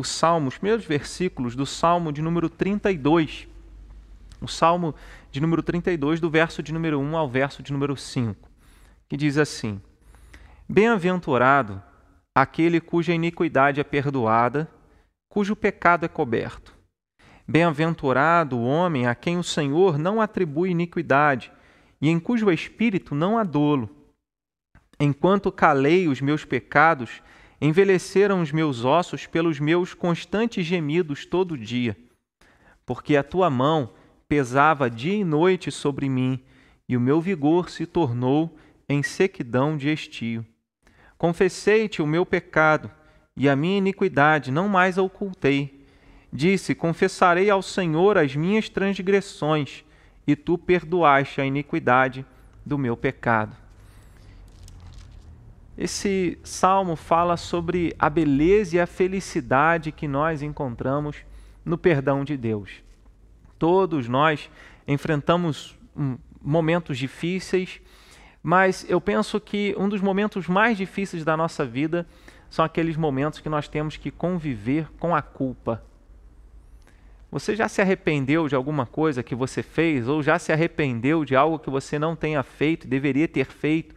o Salmo, os primeiros versículos do Salmo de número 32. O Salmo de número 32, do verso de número 1 ao verso de número 5, que diz assim: Bem-aventurado aquele cuja iniquidade é perdoada, cujo pecado é coberto. Bem-aventurado o homem a quem o Senhor não atribui iniquidade e em cujo espírito não há dolo. Enquanto calei os meus pecados, envelheceram os meus ossos pelos meus constantes gemidos todo dia. Porque a tua mão pesava dia e noite sobre mim, e o meu vigor se tornou em sequidão de estio. Confessei-te o meu pecado, e a minha iniquidade não mais a ocultei. Disse: Confessarei ao Senhor as minhas transgressões, e tu perdoaste a iniquidade do meu pecado. Esse salmo fala sobre a beleza e a felicidade que nós encontramos no perdão de Deus. Todos nós enfrentamos hum, momentos difíceis, mas eu penso que um dos momentos mais difíceis da nossa vida são aqueles momentos que nós temos que conviver com a culpa. Você já se arrependeu de alguma coisa que você fez ou já se arrependeu de algo que você não tenha feito, deveria ter feito,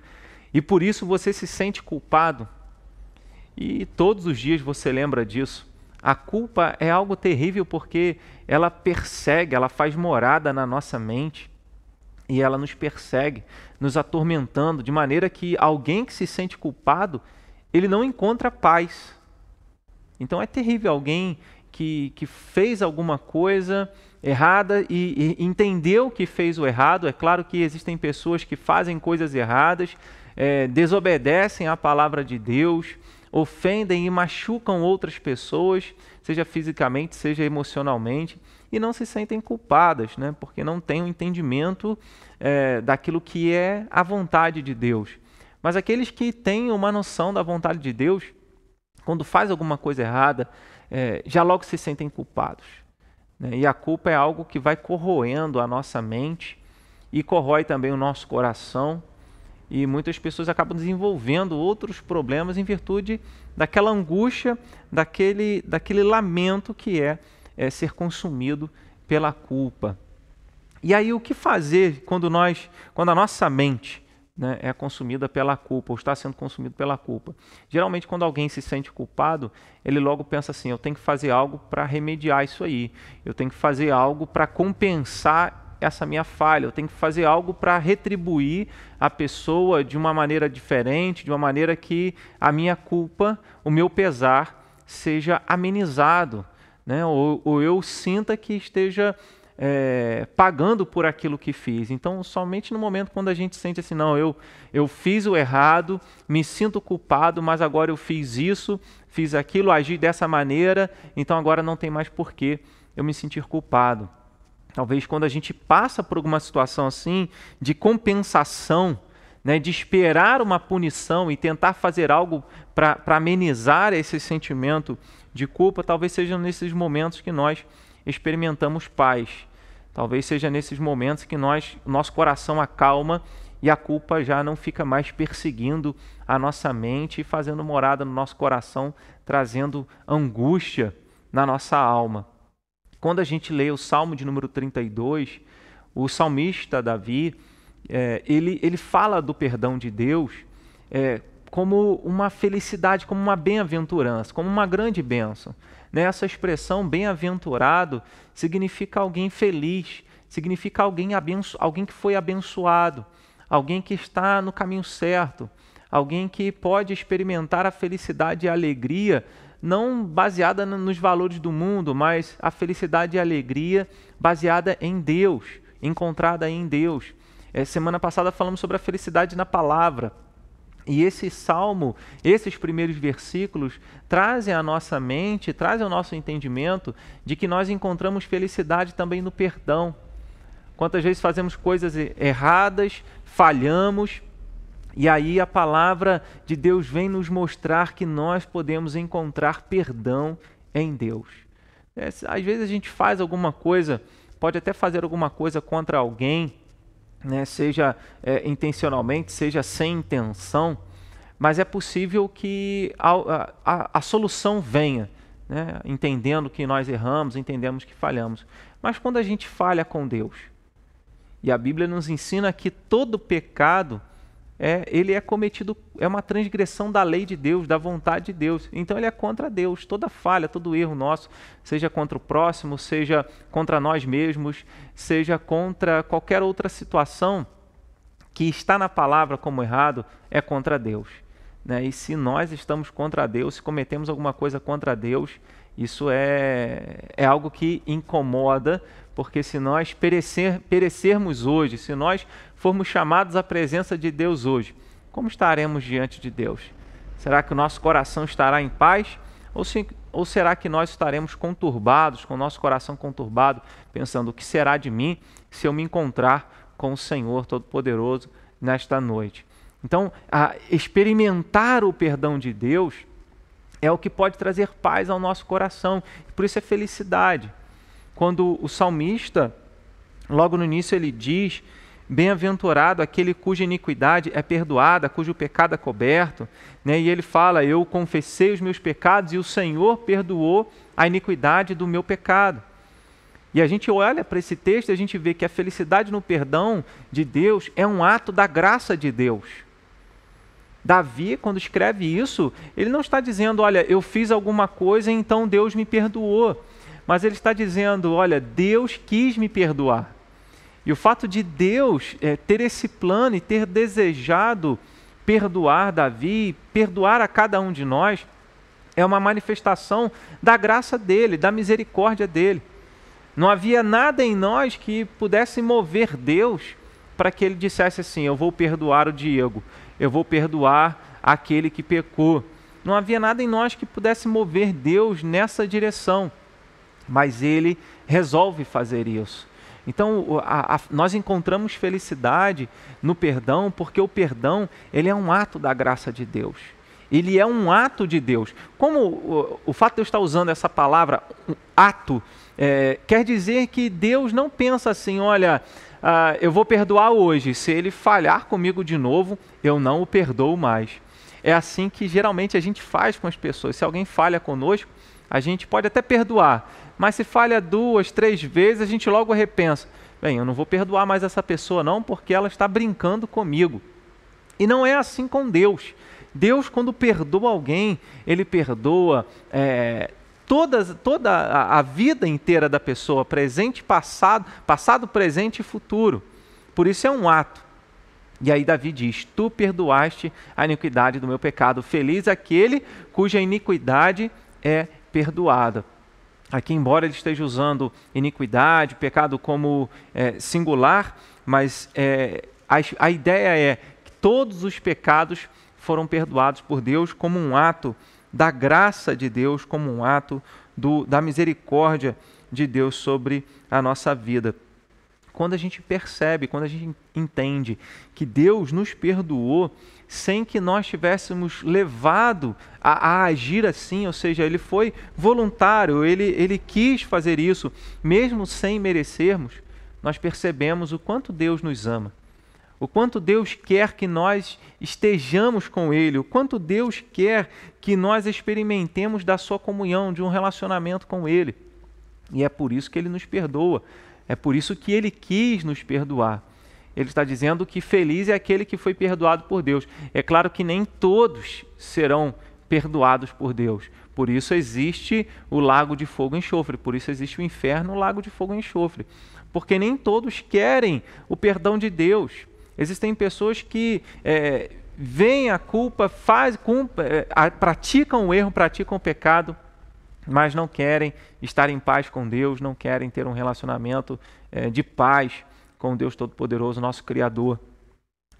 e por isso você se sente culpado? E todos os dias você lembra disso. A culpa é algo terrível porque ela persegue, ela faz morada na nossa mente e ela nos persegue, nos atormentando, de maneira que alguém que se sente culpado, ele não encontra paz. Então é terrível alguém que, que fez alguma coisa errada e, e, entendeu que fez o errado. É claro que existem pessoas que fazem coisas erradas, é, desobedecem à palavra de Deus, ofendem e machucam outras pessoas, seja fisicamente, seja emocionalmente e não se sentem culpadas, né? porque não têm o um entendimento é, daquilo que é a vontade de Deus. Mas aqueles que têm uma noção da vontade de Deus, quando faz alguma coisa errada, é, já logo se sentem culpados. Né? E a culpa é algo que vai corroendo a nossa mente e corrói também o nosso coração. E muitas pessoas acabam desenvolvendo outros problemas em virtude daquela angústia, daquele, daquele lamento que é é, ser consumido pela culpa. E aí o que fazer quando nós, quando a nossa mente né, é consumida pela culpa ou está sendo consumido pela culpa? Geralmente quando alguém se sente culpado, ele logo pensa assim: eu tenho que fazer algo para remediar isso aí, eu tenho que fazer algo para compensar essa minha falha, eu tenho que fazer algo para retribuir a pessoa de uma maneira diferente, de uma maneira que a minha culpa, o meu pesar seja amenizado né? ou, ou eu sinta que esteja é, pagando por aquilo que fiz. Então, somente no momento quando a gente sente assim, não, eu, eu fiz o errado, me sinto culpado, mas agora eu fiz isso, fiz aquilo, agi dessa maneira, então agora não tem mais porquê eu me sentir culpado. Talvez quando a gente passa por alguma situação assim, de compensação, né, de esperar uma punição e tentar fazer algo para amenizar esse sentimento de culpa, talvez sejam nesses momentos que nós experimentamos paz. Talvez seja nesses momentos que nós, nosso coração acalma e a culpa já não fica mais perseguindo a nossa mente e fazendo morada no nosso coração, trazendo angústia na nossa alma. Quando a gente lê o Salmo de número 32, o salmista Davi, é, ele, ele fala do perdão de Deus é, como uma felicidade, como uma bem-aventurança, como uma grande bênção. Né? Essa expressão bem-aventurado significa alguém feliz, significa alguém, abenço, alguém que foi abençoado, alguém que está no caminho certo, alguém que pode experimentar a felicidade e a alegria, não baseada nos valores do mundo, mas a felicidade e a alegria baseada em Deus, encontrada em Deus. É, semana passada falamos sobre a felicidade na palavra. E esse salmo, esses primeiros versículos, trazem à nossa mente, trazem ao nosso entendimento de que nós encontramos felicidade também no perdão. Quantas vezes fazemos coisas erradas, falhamos, e aí a palavra de Deus vem nos mostrar que nós podemos encontrar perdão em Deus. É, às vezes a gente faz alguma coisa, pode até fazer alguma coisa contra alguém, né, seja é, intencionalmente, seja sem intenção, mas é possível que a, a, a solução venha. né? entendendo que nós erramos, entendemos que falhamos. Mas quando a gente falha com Deus, e a Bíblia nos ensina que todo pecado é, ele é cometido, é uma transgressão da lei de Deus, da vontade de Deus. Então ele é contra Deus. Toda falha, todo erro nosso, seja contra o próximo, seja contra nós mesmos, seja contra qualquer outra situação que está na palavra como errado, é contra Deus. Né? E se nós estamos contra Deus, se cometemos alguma coisa contra Deus, isso é, é algo que incomoda, porque se nós perecer, perecermos hoje, se nós formos chamados à presença de Deus hoje, como estaremos diante de Deus? Será que o nosso coração estará em paz? Ou, se, ou será que nós estaremos conturbados, com o nosso coração conturbado, pensando o que será de mim se eu me encontrar com o Senhor Todo-Poderoso nesta noite? Então, experimentar o perdão de Deus é o que pode trazer paz ao nosso coração, por isso é felicidade quando o salmista, logo no início, ele diz: Bem-aventurado aquele cuja iniquidade é perdoada, cujo pecado é coberto. Né? E ele fala: Eu confessei os meus pecados e o Senhor perdoou a iniquidade do meu pecado. E a gente olha para esse texto e a gente vê que a felicidade no perdão de Deus é um ato da graça de Deus. Davi, quando escreve isso, ele não está dizendo, olha, eu fiz alguma coisa, então Deus me perdoou mas ele está dizendo: olha, Deus quis me perdoar. E o fato de Deus é, ter esse plano e ter desejado perdoar Davi, perdoar a cada um de nós, é uma manifestação da graça dele, da misericórdia dele. Não havia nada em nós que pudesse mover Deus para que ele dissesse assim: Eu vou perdoar o Diego, eu vou perdoar aquele que pecou. Não havia nada em nós que pudesse mover Deus nessa direção mas ele resolve fazer isso. Então, a, a, nós encontramos felicidade no perdão, porque o perdão ele é um ato da graça de Deus. Ele é um ato de Deus. Como o, o fato de eu estar usando essa palavra, um ato, é, quer dizer que Deus não pensa assim, olha, uh, eu vou perdoar hoje, se ele falhar comigo de novo, eu não o perdoo mais. É assim que geralmente a gente faz com as pessoas. Se alguém falha conosco, a gente pode até perdoar, mas se falha duas, três vezes, a gente logo repensa: bem, eu não vou perdoar mais essa pessoa, não, porque ela está brincando comigo. E não é assim com Deus. Deus, quando perdoa alguém, ele perdoa é, toda, toda a, a vida inteira da pessoa, presente, passado, passado, presente e futuro. Por isso é um ato. E aí Davi diz: Tu perdoaste a iniquidade do meu pecado. Feliz aquele cuja iniquidade é perdoada. Aqui, embora ele esteja usando iniquidade, pecado como é, singular, mas é, a, a ideia é que todos os pecados foram perdoados por Deus como um ato da graça de Deus, como um ato do, da misericórdia de Deus sobre a nossa vida. Quando a gente percebe, quando a gente entende que Deus nos perdoou, sem que nós tivéssemos levado a, a, agir assim, ou seja, ele foi voluntário, ele, ele quis fazer isso, mesmo sem merecermos, nós percebemos o quanto Deus nos ama, o quanto Deus quer que nós estejamos com Ele, o quanto Deus quer que nós experimentemos da Sua comunhão, de um relacionamento com Ele. E é por isso que Ele nos perdoa, é por isso que Ele quis nos perdoar. Ele está dizendo que feliz é aquele que foi perdoado por Deus. É claro que nem todos serão perdoados por Deus. Por isso existe o lago de fogo e enxofre. Por isso existe o inferno, o lago de fogo e enxofre. Porque nem todos querem o perdão de Deus. Existem pessoas que é, veem a culpa, faz, culpa, é, praticam o erro, praticam o pecado, mas não querem estar em paz com Deus, não querem ter um relacionamento é, de paz com Deus Todo-Poderoso, nosso Criador.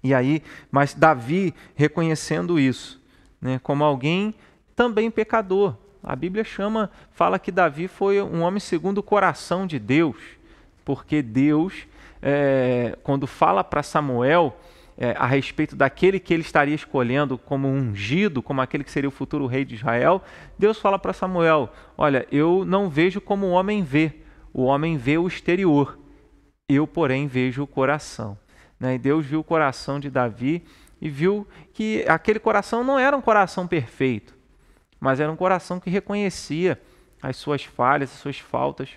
E aí, mas Davi reconhecendo isso, né, como alguém também pecador. A Bíblia chama, fala que Davi foi um homem segundo o coração de Deus, porque Deus, é, quando fala para Samuel é, a respeito daquele que ele estaria escolhendo como ungido, como aquele que seria o futuro rei de Israel, Deus fala para Samuel: Olha, eu não vejo como o homem vê, o homem vê o exterior, eu, porém, vejo o coração. Né? E Deus viu o coração de Davi e viu que aquele coração não era um coração perfeito, mas era um coração que reconhecia as suas falhas, as suas faltas.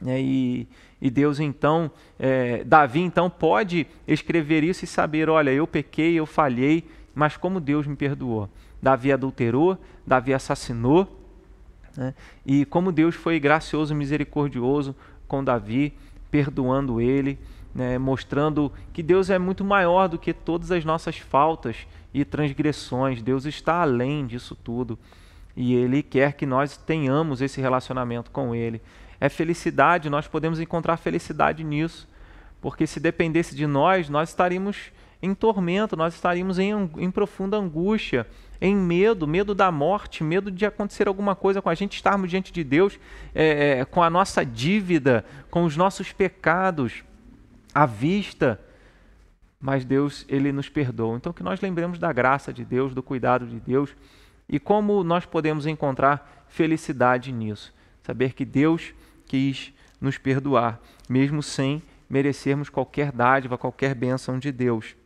Né? E, e, Deus então, é, Davi então pode escrever isso e saber, olha, eu pequei, eu falhei, mas como Deus me perdoou. Davi adulterou, Davi assassinou, né? e como Deus foi gracioso e misericordioso com Davi, perdoando ele, né? mostrando que Deus é muito maior do que todas as nossas faltas e transgressões. Deus está além disso tudo e Ele quer que nós tenhamos esse relacionamento com Ele. É felicidade, nós podemos encontrar felicidade nisso, porque se dependesse de nós, nós estaríamos em tormento, nós estaríamos em, em profunda angústia, em medo, medo da morte, medo de acontecer alguma coisa com a gente, estarmos diante de Deus é, é, com a nossa dívida, com os nossos pecados à vista. Mas Deus, Ele nos perdoa. Então, que nós lembremos da graça de Deus, do cuidado de Deus e como nós podemos encontrar felicidade nisso? Saber que Deus quis nos perdoar, mesmo sem merecermos qualquer dádiva, qualquer bênção de Deus.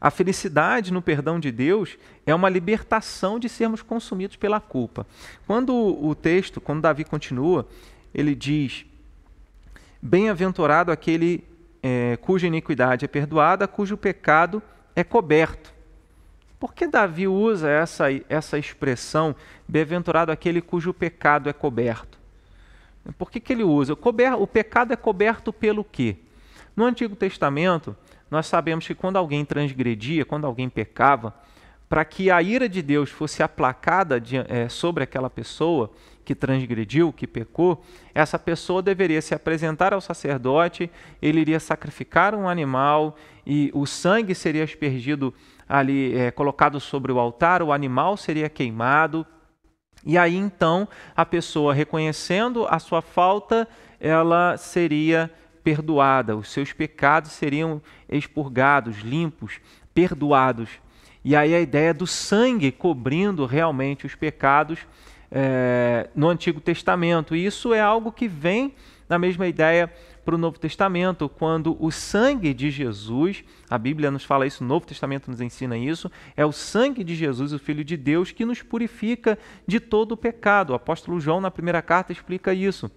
A felicidade no perdão de Deus é uma libertação de sermos consumidos pela culpa. Quando o texto, quando Davi continua, ele diz: Bem-aventurado aquele é, cuja iniquidade é perdoada, cujo pecado é coberto. Por que Davi usa essa, essa expressão, bem-aventurado aquele cujo pecado é coberto? Por que, que ele usa? O, cober, o pecado é coberto pelo quê? No Antigo Testamento, nós sabemos que quando alguém transgredia, quando alguém pecava, para que a ira de Deus fosse aplacada de, é, sobre aquela pessoa que transgrediu, que pecou, essa pessoa deveria se apresentar ao sacerdote, ele iria sacrificar um animal e o sangue seria aspergido ali é, colocado sobre o altar, o animal seria queimado. E aí então a pessoa reconhecendo a sua falta, ela seria perdoada, os seus pecados seriam expurgados, limpos, perdoados. E aí a ideia do sangue cobrindo realmente os pecados é, no Antigo Testamento. E isso é algo que vem na mesma ideia para o Novo Testamento, quando o sangue de Jesus, a Bíblia nos fala isso, o Novo Testamento nos ensina isso, é o sangue de Jesus, o Filho de Deus, que nos purifica de todo o pecado. O apóstolo João, na primeira carta, explica isso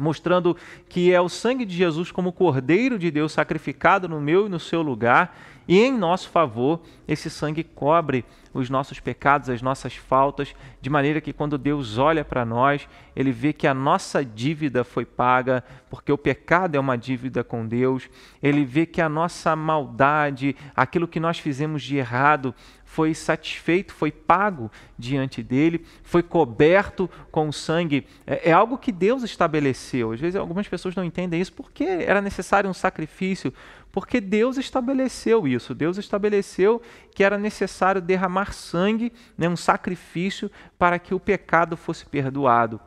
mostrando que é o sangue de Jesus como Cordeiro de Deus sacrificado no meu e no seu lugar, e em nosso favor, esse sangue cobre os nossos pecados, as nossas faltas, de maneira que quando Deus olha para nós, ele vê que a nossa dívida foi paga, porque o pecado é uma dívida com Deus, ele vê que a nossa maldade, aquilo que nós fizemos de errado, foi satisfeito, foi pago diante dele, foi coberto com sangue. É, é, algo que Deus estabeleceu. Às vezes algumas pessoas não entendem isso porque era necessário um sacrifício, porque Deus estabeleceu isso. Deus estabeleceu que era necessário derramar sangue, né, um sacrifício, para que o pecado fosse perdoado.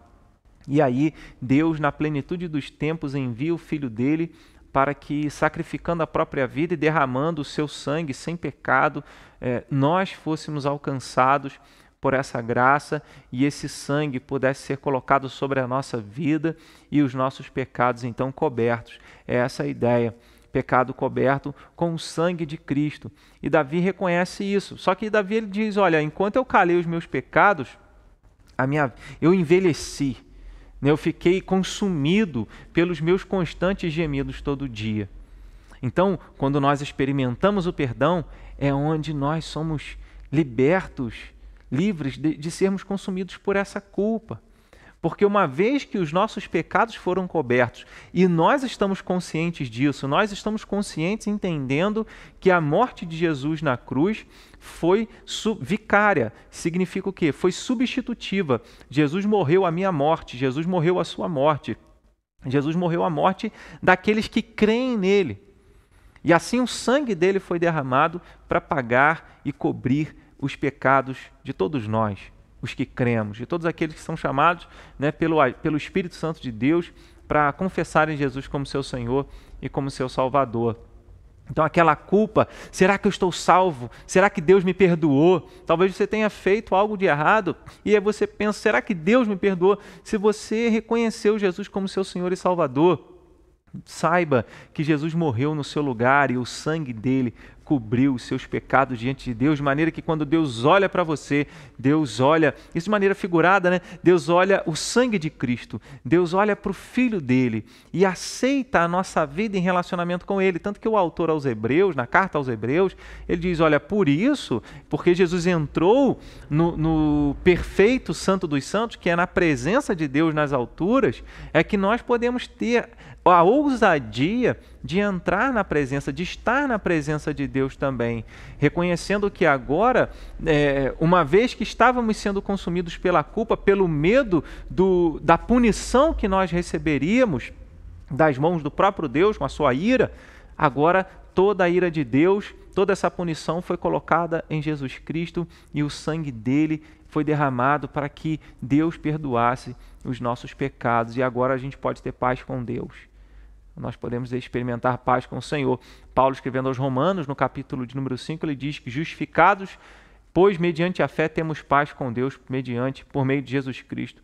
E aí, Deus, na plenitude dos tempos, envia o filho dele para que, sacrificando a própria vida e derramando o seu sangue sem pecado, eh, nós fôssemos alcançados por essa graça e esse sangue pudesse ser colocado sobre a nossa vida e os nossos pecados então cobertos. É essa a ideia pecado coberto com o sangue de Cristo. E Davi reconhece isso. Só que Davi ele diz: Olha, enquanto eu calei os meus pecados, a minha, eu envelheci? Eu fiquei consumido pelos meus constantes gemidos todo dia. Então, quando nós experimentamos o perdão, é onde nós somos libertos, livres de, de sermos consumidos por essa culpa. Porque uma vez que os nossos pecados foram cobertos e nós estamos conscientes disso, nós estamos conscientes entendendo que a morte de Jesus na cruz foi vicária. Significa o quê? Foi substitutiva. Jesus morreu a minha morte, Jesus morreu a sua morte. Jesus morreu a morte daqueles que creem nele. E assim o sangue dele foi derramado para pagar e cobrir os pecados de todos nós os que cremos, de todos aqueles que são chamados né, pelo, pelo Espírito Santo de Deus para confessarem Jesus como seu Senhor e como seu Salvador. Então, aquela culpa, será que eu estou salvo? Será que Deus me perdoou? Talvez você tenha feito algo de errado e aí você pensa: será que Deus me perdoou? Se você reconheceu Jesus como seu Senhor e Salvador, saiba que Jesus morreu no seu lugar e o sangue dele cobriu os seus pecados diante de Deus, de maneira que quando Deus olha para você, Deus olha, isso de maneira figurada, né? Deus olha o sangue de Cristo, Deus olha para o Filho dele e aceita a nossa vida em relacionamento com Ele. Tanto que o autor aos Hebreus, na carta aos Hebreus, ele diz: Olha, por isso, porque Jesus entrou no, no perfeito Santo dos Santos, que é na presença de Deus nas alturas, é que nós podemos ter a ousadia de entrar na presença, de estar na presença de Deus também, reconhecendo que agora, é, uma vez que estávamos sendo consumidos pela culpa, pelo medo do, da punição que nós receberíamos das mãos do próprio Deus com a sua ira, agora toda a ira de Deus, toda essa punição foi colocada em Jesus Cristo e o sangue dele foi derramado para que Deus perdoasse os nossos pecados. E agora a gente pode ter paz com Deus nós podemos experimentar paz com o Senhor. Paulo, escrevendo aos Romanos, no capítulo de número 5, ele diz que justificados, pois mediante a fé temos paz com Deus, mediante, por meio de Jesus Cristo,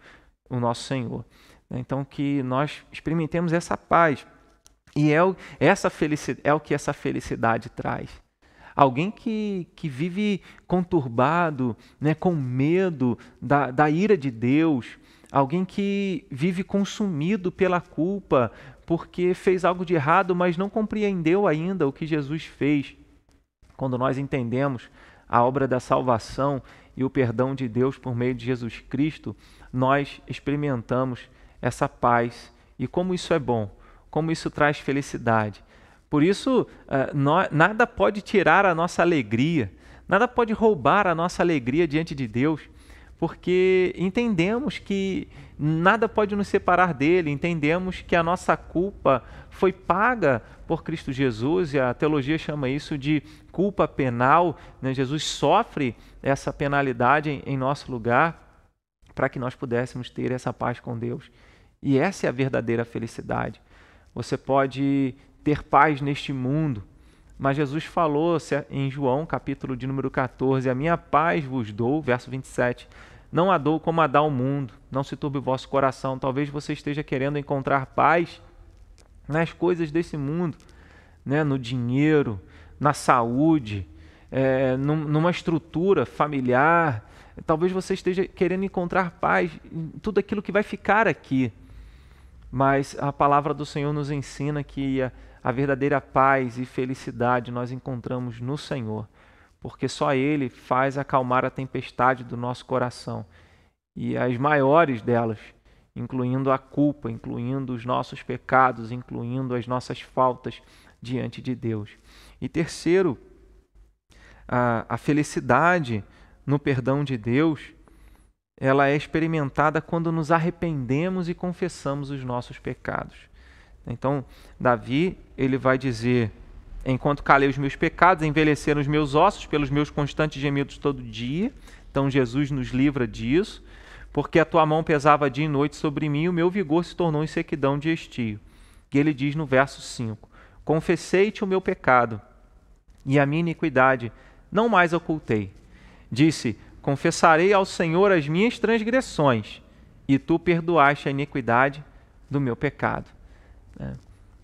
o nosso Senhor. Então, que nós experimentemos essa paz. E é o, essa é o que essa felicidade traz. Alguém que, que vive conturbado, né, com medo da, da ira de Deus, alguém que vive consumido pela culpa, porque fez algo de errado, mas não compreendeu ainda o que Jesus fez. Quando nós entendemos a obra da salvação e o perdão de Deus por meio de Jesus Cristo, nós experimentamos essa paz. E como isso é bom, como isso traz felicidade. Por isso, eh, nada pode tirar a nossa alegria, nada pode roubar a nossa alegria diante de Deus porque entendemos que nada pode nos separar dele, entendemos que a nossa culpa foi paga por Cristo Jesus, e a teologia chama isso de culpa penal. Né? Jesus sofre essa penalidade em, em nosso lugar para que nós pudéssemos ter essa paz com Deus. E essa é a verdadeira felicidade. Você pode ter paz neste mundo, mas Jesus falou em João, capítulo de número 14, a minha paz vos dou, verso 27, não a dou como a dá o mundo, não se turbe o vosso coração. Talvez você esteja querendo encontrar paz nas coisas desse mundo, né? no dinheiro, na saúde, é, numa estrutura familiar. Talvez você esteja querendo encontrar paz em tudo aquilo que vai ficar aqui. Mas a palavra do Senhor nos ensina que a, verdadeira paz e felicidade nós encontramos no Senhor porque só Ele faz acalmar a tempestade do nosso coração e as maiores delas, incluindo a culpa, incluindo os nossos pecados, incluindo as nossas faltas diante de Deus. E terceiro, a, a felicidade no perdão de Deus, ela é experimentada quando nos arrependemos e confessamos os nossos pecados. Então, Davi, ele vai dizer Enquanto calei os meus pecados, envelheceram os meus ossos pelos meus constantes gemidos todo dia. Então Jesus nos livra disso. Porque a tua mão pesava dia e noite sobre mim, e o meu vigor se tornou em sequidão de estio. E ele diz no verso 5: Confessei-te o meu pecado, e a minha iniquidade não mais ocultei. Disse: Confessarei ao Senhor as minhas transgressões, e tu perdoaste a iniquidade do meu pecado. É.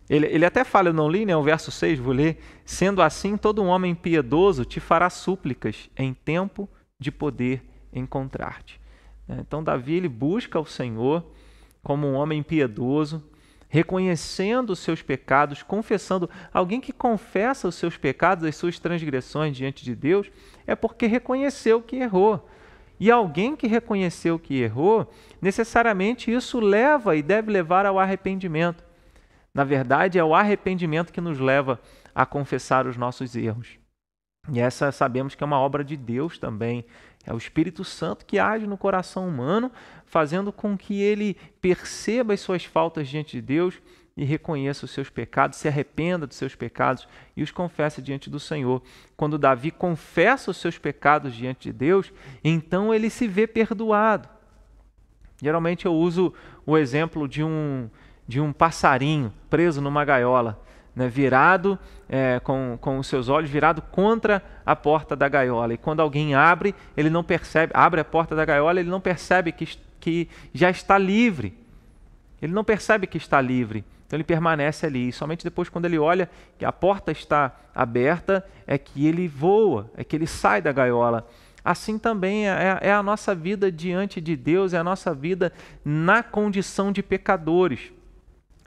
Ele, ele até fala, eu não li, né, o verso 6, vou ler. Sendo assim, todo homem piedoso te fará súplicas em tempo de poder encontrar-te. É, então, Davi ele busca o Senhor como um homem piedoso, reconhecendo os seus pecados, confessando. Alguém que confessa os seus pecados, as suas transgressões diante de Deus, é porque reconheceu que errou. E alguém que reconheceu que errou, necessariamente isso leva e deve levar ao arrependimento. Na verdade, é o arrependimento que nos leva a confessar os nossos erros. E essa sabemos que é uma obra de Deus também. É o Espírito Santo que age no coração humano, fazendo com que ele perceba as suas faltas diante de Deus e reconheça os seus pecados, se arrependa dos seus pecados e os confesse diante do Senhor. Quando Davi confessa os seus pecados diante de Deus, então ele se vê perdoado. Geralmente eu uso o exemplo de um de um passarinho preso numa gaiola, né, virado é, com, com os seus olhos virado contra a porta da gaiola. E quando alguém abre, ele não percebe, abre a porta da gaiola, ele não percebe que, que já está livre. Ele não percebe que está livre. Então ele permanece ali. E somente depois, quando ele olha que a porta está aberta, é que ele voa, é que ele sai da gaiola. Assim também é, é a nossa vida diante de Deus, é a nossa vida na condição de pecadores.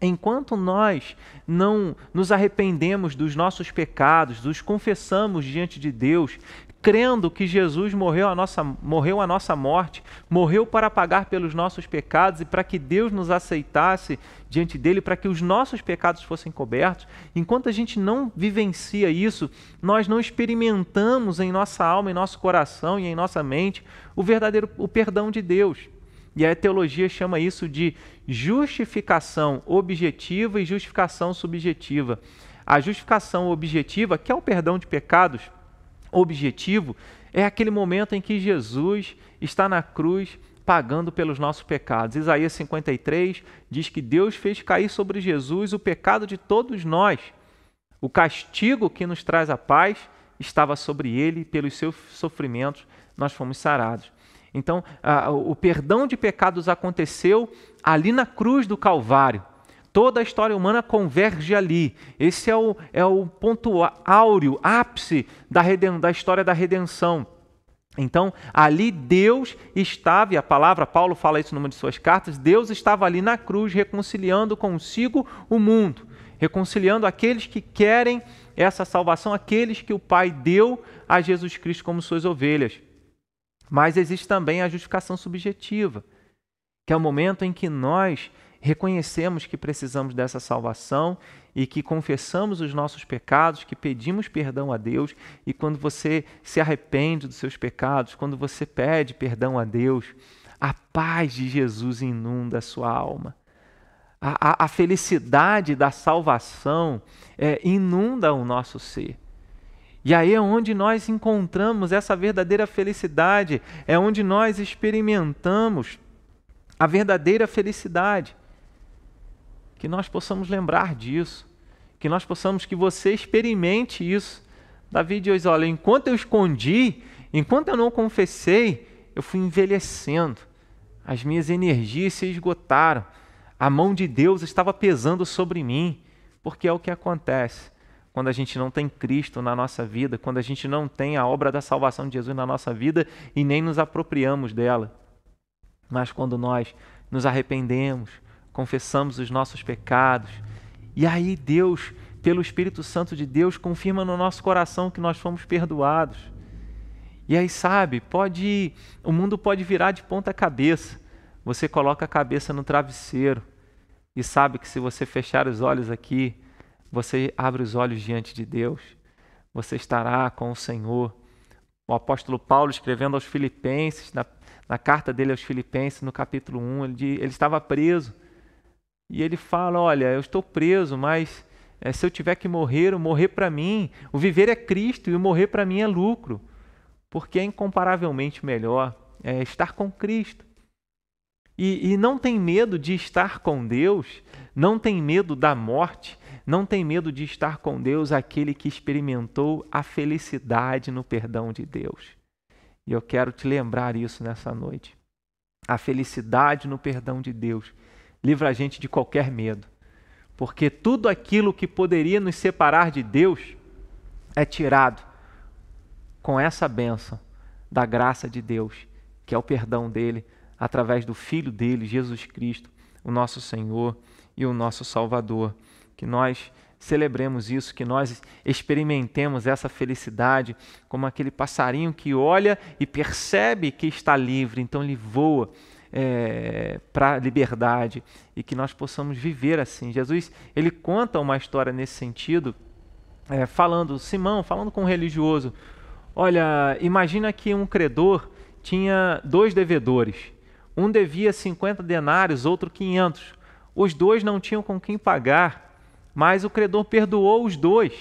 Enquanto nós não nos arrependemos dos nossos pecados, os confessamos diante de Deus, crendo que Jesus morreu a nossa, morreu a nossa morte, morreu para pagar pelos nossos pecados e para que Deus nos aceitasse diante dele, para que os nossos pecados fossem cobertos. Enquanto a gente não vivencia isso, nós não experimentamos em nossa alma, em nosso coração e em nossa mente o verdadeiro o perdão de Deus. E a teologia chama isso de justificação objetiva e justificação subjetiva. A justificação objetiva, que é o perdão de pecados, objetivo é aquele momento em que Jesus está na cruz pagando pelos nossos pecados. Isaías 53 diz que Deus fez cair sobre Jesus o pecado de todos nós. O castigo que nos traz a paz estava sobre ele, pelos seus sofrimentos nós fomos sarados. Então, o perdão de pecados aconteceu ali na cruz do Calvário. Toda a história humana converge ali. Esse é o, é o ponto áureo, ápice da, reden, da história da redenção. Então, ali Deus estava, e a palavra, Paulo fala isso numa de suas cartas, Deus estava ali na cruz reconciliando consigo o mundo, reconciliando aqueles que querem essa salvação, aqueles que o Pai deu a Jesus Cristo como suas ovelhas. Mas existe também a justificação subjetiva, que é o momento em que nós reconhecemos que precisamos dessa salvação e que confessamos os nossos pecados, que pedimos perdão a Deus, e quando você se arrepende dos seus pecados, quando você pede perdão a Deus, a paz de Jesus inunda a sua alma. A, a, a felicidade da salvação é, inunda o nosso ser. E aí é onde nós encontramos essa verdadeira felicidade, é onde nós experimentamos a verdadeira felicidade. Que nós possamos lembrar disso, que nós possamos, que você experimente isso. Davi diz: Olha, enquanto eu escondi, enquanto eu não confessei, eu fui envelhecendo, as minhas energias se esgotaram, a mão de Deus estava pesando sobre mim, porque é o que acontece quando a gente não tem Cristo na nossa vida, quando a gente não tem a obra da salvação de Jesus na nossa vida e nem nos apropriamos dela. Mas quando nós nos arrependemos, confessamos os nossos pecados. E aí Deus, pelo Espírito Santo de Deus, confirma no nosso coração que nós fomos perdoados. E aí, sabe, pode o mundo pode virar de ponta cabeça. Você coloca a cabeça no travesseiro e sabe que se você fechar os olhos aqui, você abre os olhos diante de Deus. Você estará com o Senhor. O apóstolo Paulo, escrevendo aos Filipenses, na, na carta dele aos Filipenses, no capítulo 1, ele, ele estava preso e ele fala: Olha, eu estou preso, mas é, se eu tiver que morrer, o morrer para mim, o viver é Cristo e o morrer para mim é lucro, porque é incomparavelmente melhor é, estar com Cristo. E, e não tem medo de estar com Deus, não tem medo da morte, não tem medo de estar com Deus aquele que experimentou a felicidade no perdão de Deus. E eu quero te lembrar isso nessa noite. A felicidade no perdão de Deus livra a gente de qualquer medo. Porque tudo aquilo que poderia nos separar de Deus é tirado com essa benção da graça de Deus, que é o perdão dele através do Filho dele, Jesus Cristo, o nosso Senhor e o nosso Salvador. Que nós celebremos isso, que nós experimentemos essa felicidade como aquele passarinho que olha e percebe que está livre, então ele voa é, para a liberdade e que nós possamos viver assim. Jesus ele conta uma história nesse sentido, é, falando Simão, falando com um religioso. Olha, imagina que um credor tinha dois devedores. Um devia 50 denários, outro 500. Os dois não tinham com quem pagar, mas o credor perdoou os dois.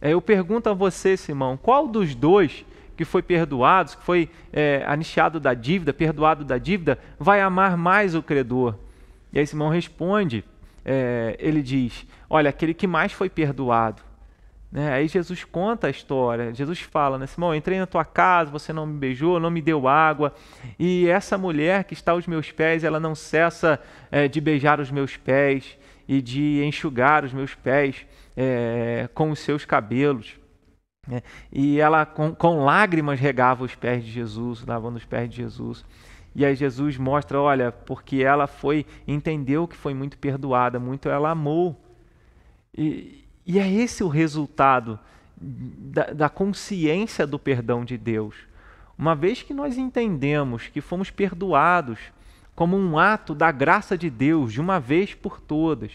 É, eu pergunto a você, Simão, qual dos dois que foi perdoado, que foi é, anistiado da dívida, perdoado da dívida, vai amar mais o credor. E aí Simão responde, é, ele diz: Olha, aquele que mais foi perdoado. Né? Aí Jesus conta a história. Jesus fala, né, Simão, entrei na tua casa, você não me beijou, não me deu água. E essa mulher que está aos meus pés, ela não cessa é, de beijar os meus pés e de enxugar os meus pés é, com os seus cabelos. Né? E ela, com, com lágrimas, regava os pés de Jesus, lavando os pés de Jesus. E aí Jesus mostra, olha, porque ela foi, entendeu que foi muito perdoada, muito ela amou. E, e é esse o resultado da, da consciência do perdão de Deus. Uma vez que nós entendemos que fomos perdoados como um ato da graça de Deus, de uma vez por todas,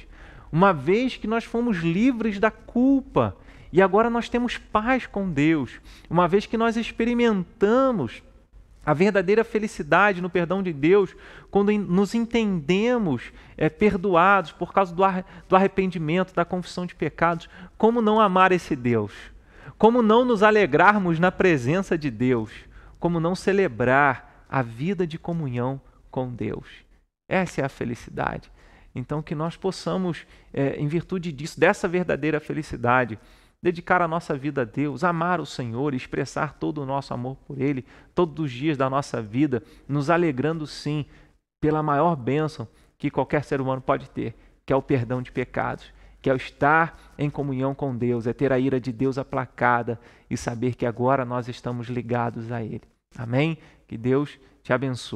uma vez que nós fomos livres da culpa e agora nós temos paz com Deus, uma vez que nós experimentamos a verdadeira felicidade no perdão de Deus, quando nos entendemos é, perdoados por causa do, do arrependimento, da confissão de pecados, como não amar esse Deus? Como não nos alegrarmos na presença de Deus? Como não celebrar a vida de comunhão com Deus? Essa é a felicidade. Então, que nós possamos, é, em virtude disso, dessa verdadeira felicidade, dedicar a nossa vida a Deus, amar o Senhor, expressar todo o nosso amor por Ele, todos os dias da nossa vida, nos alegrando sim pela maior bênção que qualquer ser humano pode ter, que é o perdão de pecados, que é o estar em comunhão com Deus, é ter a ira de Deus aplacada e saber que agora nós estamos ligados a Ele. Amém? Que Deus te abençoe.